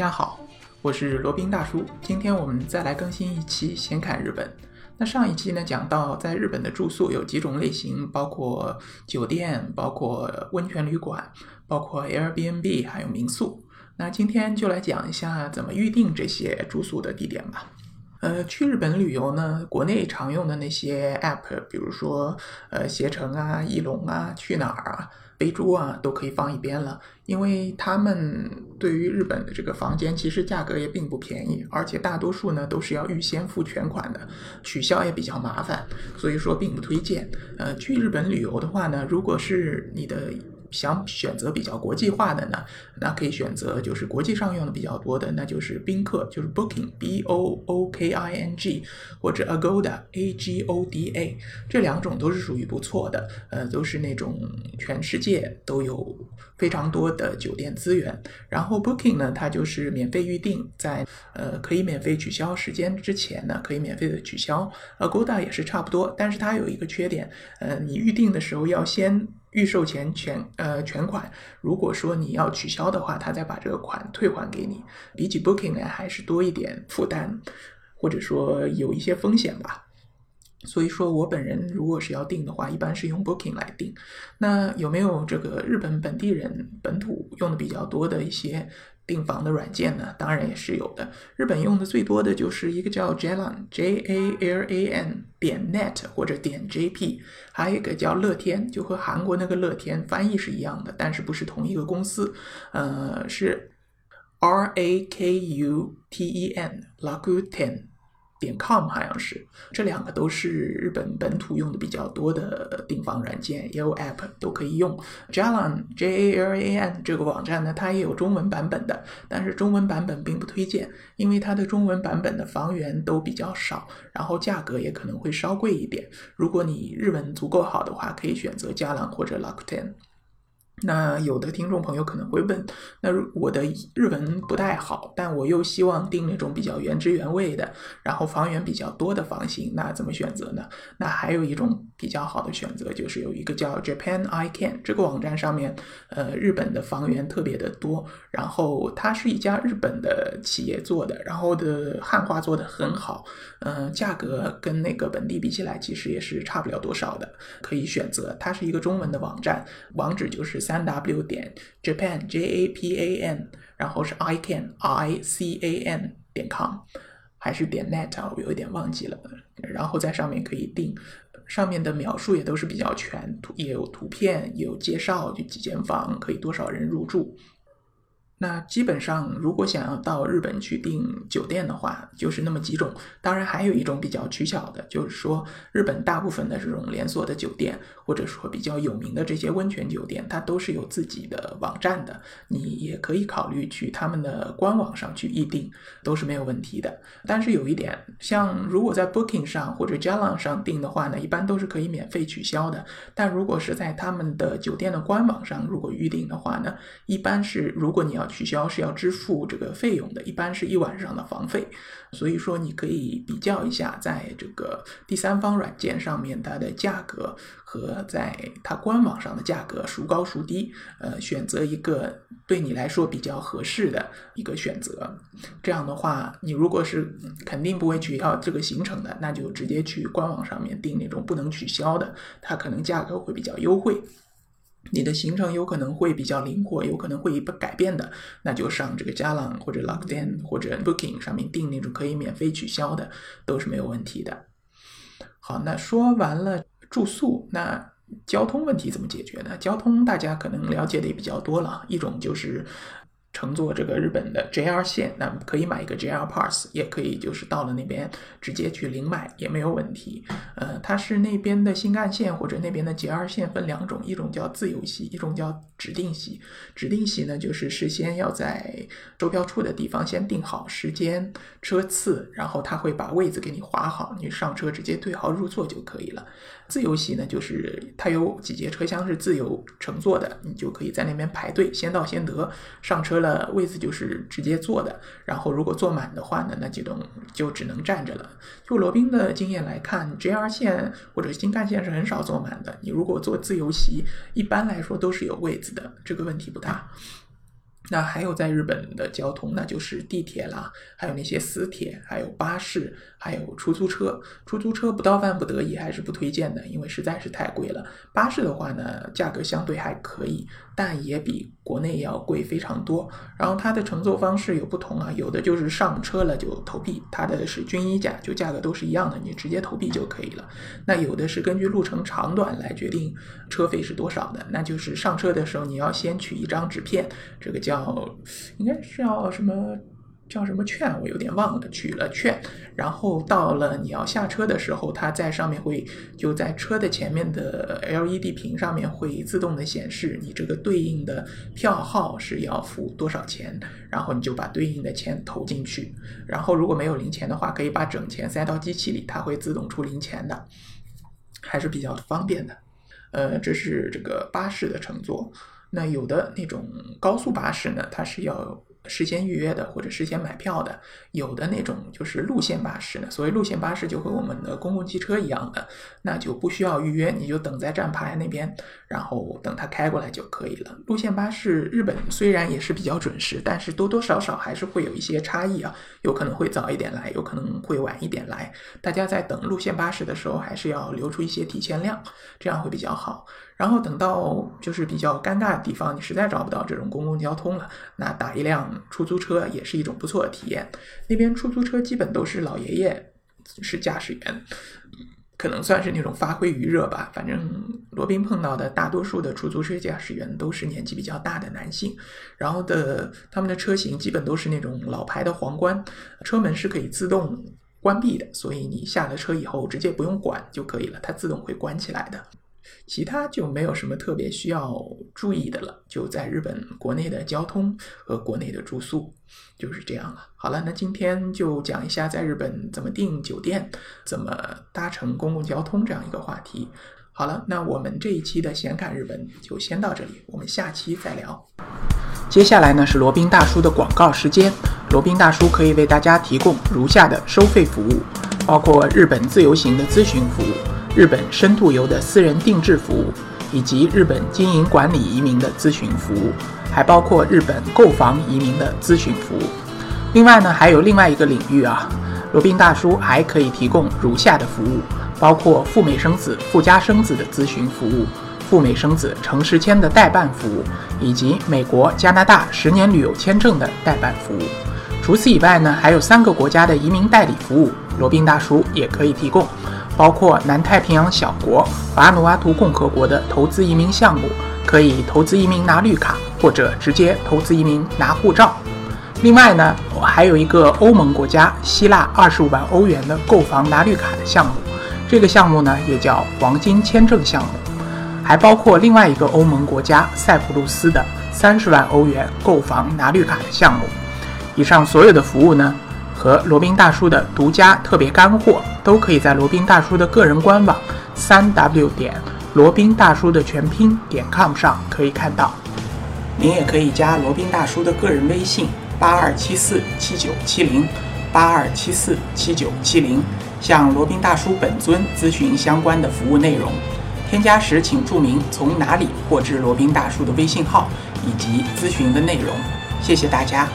大家好，我是罗宾大叔。今天我们再来更新一期《闲侃日本》。那上一期呢，讲到在日本的住宿有几种类型，包括酒店、包括温泉旅馆、包括 Airbnb，还有民宿。那今天就来讲一下怎么预定这些住宿的地点吧。呃，去日本旅游呢，国内常用的那些 App，比如说呃携程啊、翼龙啊、去哪儿啊。飞猪啊，都可以放一边了，因为他们对于日本的这个房间，其实价格也并不便宜，而且大多数呢都是要预先付全款的，取消也比较麻烦，所以说并不推荐。呃，去日本旅游的话呢，如果是你的。想选择比较国际化的呢，那可以选择就是国际上用的比较多的，那就是宾客，就是 Booking，B O O K I N G，或者 Agoda，A G O D A，这两种都是属于不错的，呃，都是那种全世界都有非常多的酒店资源。然后 Booking 呢，它就是免费预定，在呃可以免费取消时间之前呢，可以免费的取消。Agoda 也是差不多，但是它有一个缺点，呃，你预定的时候要先。预售前全呃全款，如果说你要取消的话，他再把这个款退还给你。比起 Booking 呢，还是多一点负担，或者说有一些风险吧。所以说我本人如果是要订的话，一般是用 Booking 来订。那有没有这个日本本地人本土用的比较多的一些？订房的软件呢，当然也是有的。日本用的最多的就是一个叫 Jalan，J A L A N 点 net 或者点 J P，还有一个叫乐天，就和韩国那个乐天翻译是一样的，但是不是同一个公司。呃，是 R A K U T E N，Rakuten。点 com 好像是，这两个都是日本本土用的比较多的订房软件，也有 app 都可以用。Jalan J A L A N 这个网站呢，它也有中文版本的，但是中文版本并不推荐，因为它的中文版本的房源都比较少，然后价格也可能会稍贵一点。如果你日文足够好的话，可以选择 Jalan 或者 Rakuten。那有的听众朋友可能会问，那我的日文不太好，但我又希望订那种比较原汁原味的，然后房源比较多的房型，那怎么选择呢？那还有一种比较好的选择，就是有一个叫 Japan I Can 这个网站上面，呃，日本的房源特别的多，然后它是一家日本的企业做的，然后的汉化做的很好，嗯，价格跟那个本地比起来，其实也是差不了多少的，可以选择。它是一个中文的网站，网址就是。三 w 点 japan j a p a n，然后是 i can i c a n 点 com，还是点 net 啊？我有一点忘记了。然后在上面可以订，上面的描述也都是比较全，图也有图片，也有介绍，就几间房可以多少人入住。那基本上，如果想要到日本去订酒店的话，就是那么几种。当然，还有一种比较取巧的，就是说日本大部分的这种连锁的酒店，或者说比较有名的这些温泉酒店，它都是有自己的网站的。你也可以考虑去他们的官网上去预订，都是没有问题的。但是有一点，像如果在 Booking 上或者 Jalan 上订的话呢，一般都是可以免费取消的。但如果是在他们的酒店的官网上如果预订的话呢，一般是如果你要取消是要支付这个费用的，一般是一晚上的房费，所以说你可以比较一下，在这个第三方软件上面它的价格和在它官网上的价格孰高孰低，呃，选择一个对你来说比较合适的一个选择。这样的话，你如果是肯定不会取消这个行程的，那就直接去官网上面订那种不能取消的，它可能价格会比较优惠。你的行程有可能会比较灵活，有可能会不改变的，那就上这个 Jalan 或者 Lockdown 或者 Booking 上面订那种可以免费取消的，都是没有问题的。好，那说完了住宿，那交通问题怎么解决呢？交通大家可能了解的也比较多了，一种就是。乘坐这个日本的 JR 线，那可以买一个 JR Pass，也可以就是到了那边直接去领买也没有问题。呃，它是那边的新干线或者那边的 JR 线分两种，一种叫自由席，一种叫指定席。指定席呢，就是事先要在售票处的地方先订好时间、车次，然后他会把位子给你划好，你上车直接对号入座就可以了。自由席呢，就是它有几节车厢是自由乘坐的，你就可以在那边排队，先到先得，上车了位子就是直接坐的。然后如果坐满的话呢，那几种就只能站着了。就罗宾的经验来看，JR 线或者新干线是很少坐满的。你如果坐自由席，一般来说都是有位子的，这个问题不大。那还有在日本的交通，那就是地铁啦，还有那些私铁，还有巴士，还有出租车。出租车不到万不得已还是不推荐的，因为实在是太贵了。巴士的话呢，价格相对还可以，但也比国内要贵非常多。然后它的乘坐方式有不同啊，有的就是上车了就投币，它的是军医价，就价格都是一样的，你直接投币就可以了。那有的是根据路程长短来决定车费是多少的，那就是上车的时候你要先取一张纸片，这个叫。叫应该是叫什么叫什么券，我有点忘了。取了券，然后到了你要下车的时候，它在上面会就在车的前面的 LED 屏上面会自动的显示你这个对应的票号是要付多少钱，然后你就把对应的钱投进去。然后如果没有零钱的话，可以把整钱塞到机器里，它会自动出零钱的，还是比较方便的。呃，这是这个巴士的乘坐。那有的那种高速巴士呢，它是要。事先预约的或者事先买票的，有的那种就是路线巴士呢。所谓路线巴士就和我们的公共汽车一样的，那就不需要预约，你就等在站牌那边，然后等它开过来就可以了。路线巴士日本虽然也是比较准时，但是多多少少还是会有一些差异啊，有可能会早一点来，有可能会晚一点来。大家在等路线巴士的时候，还是要留出一些提前量，这样会比较好。然后等到就是比较尴尬的地方，你实在找不到这种公共交通了，那打一辆。出租车也是一种不错的体验。那边出租车基本都是老爷爷是驾驶员，可能算是那种发挥余热吧。反正罗宾碰到的大多数的出租车驾驶员都是年纪比较大的男性，然后的他们的车型基本都是那种老牌的皇冠，车门是可以自动关闭的，所以你下了车以后直接不用管就可以了，它自动会关起来的。其他就没有什么特别需要注意的了。就在日本国内的交通和国内的住宿就是这样了。好了，那今天就讲一下在日本怎么订酒店、怎么搭乘公共交通这样一个话题。好了，那我们这一期的闲侃日本就先到这里，我们下期再聊。接下来呢是罗宾大叔的广告时间。罗宾大叔可以为大家提供如下的收费服务，包括日本自由行的咨询服务。日本深度游的私人定制服务，以及日本经营管理移民的咨询服务，还包括日本购房移民的咨询服务。另外呢，还有另外一个领域啊，罗宾大叔还可以提供如下的服务，包括赴美生子、赴加生子的咨询服务，赴美生子城市签的代办服务，以及美国、加拿大十年旅游签证的代办服务。除此以外呢，还有三个国家的移民代理服务，罗宾大叔也可以提供。包括南太平洋小国瓦努阿图共和国的投资移民项目，可以投资移民拿绿卡，或者直接投资移民拿护照。另外呢，还有一个欧盟国家希腊二十五万欧元的购房拿绿卡的项目，这个项目呢也叫黄金签证项目。还包括另外一个欧盟国家塞浦路斯的三十万欧元购房拿绿卡的项目。以上所有的服务呢？和罗宾大叔的独家特别干货，都可以在罗宾大叔的个人官网三 w 点罗宾大叔的全拼点 com 上可以看到。您也可以加罗宾大叔的个人微信八二七四七九七零八二七四七九七零，向罗宾大叔本尊咨询相关的服务内容。添加时请注明从哪里获知罗宾大叔的微信号以及咨询的内容。谢谢大家。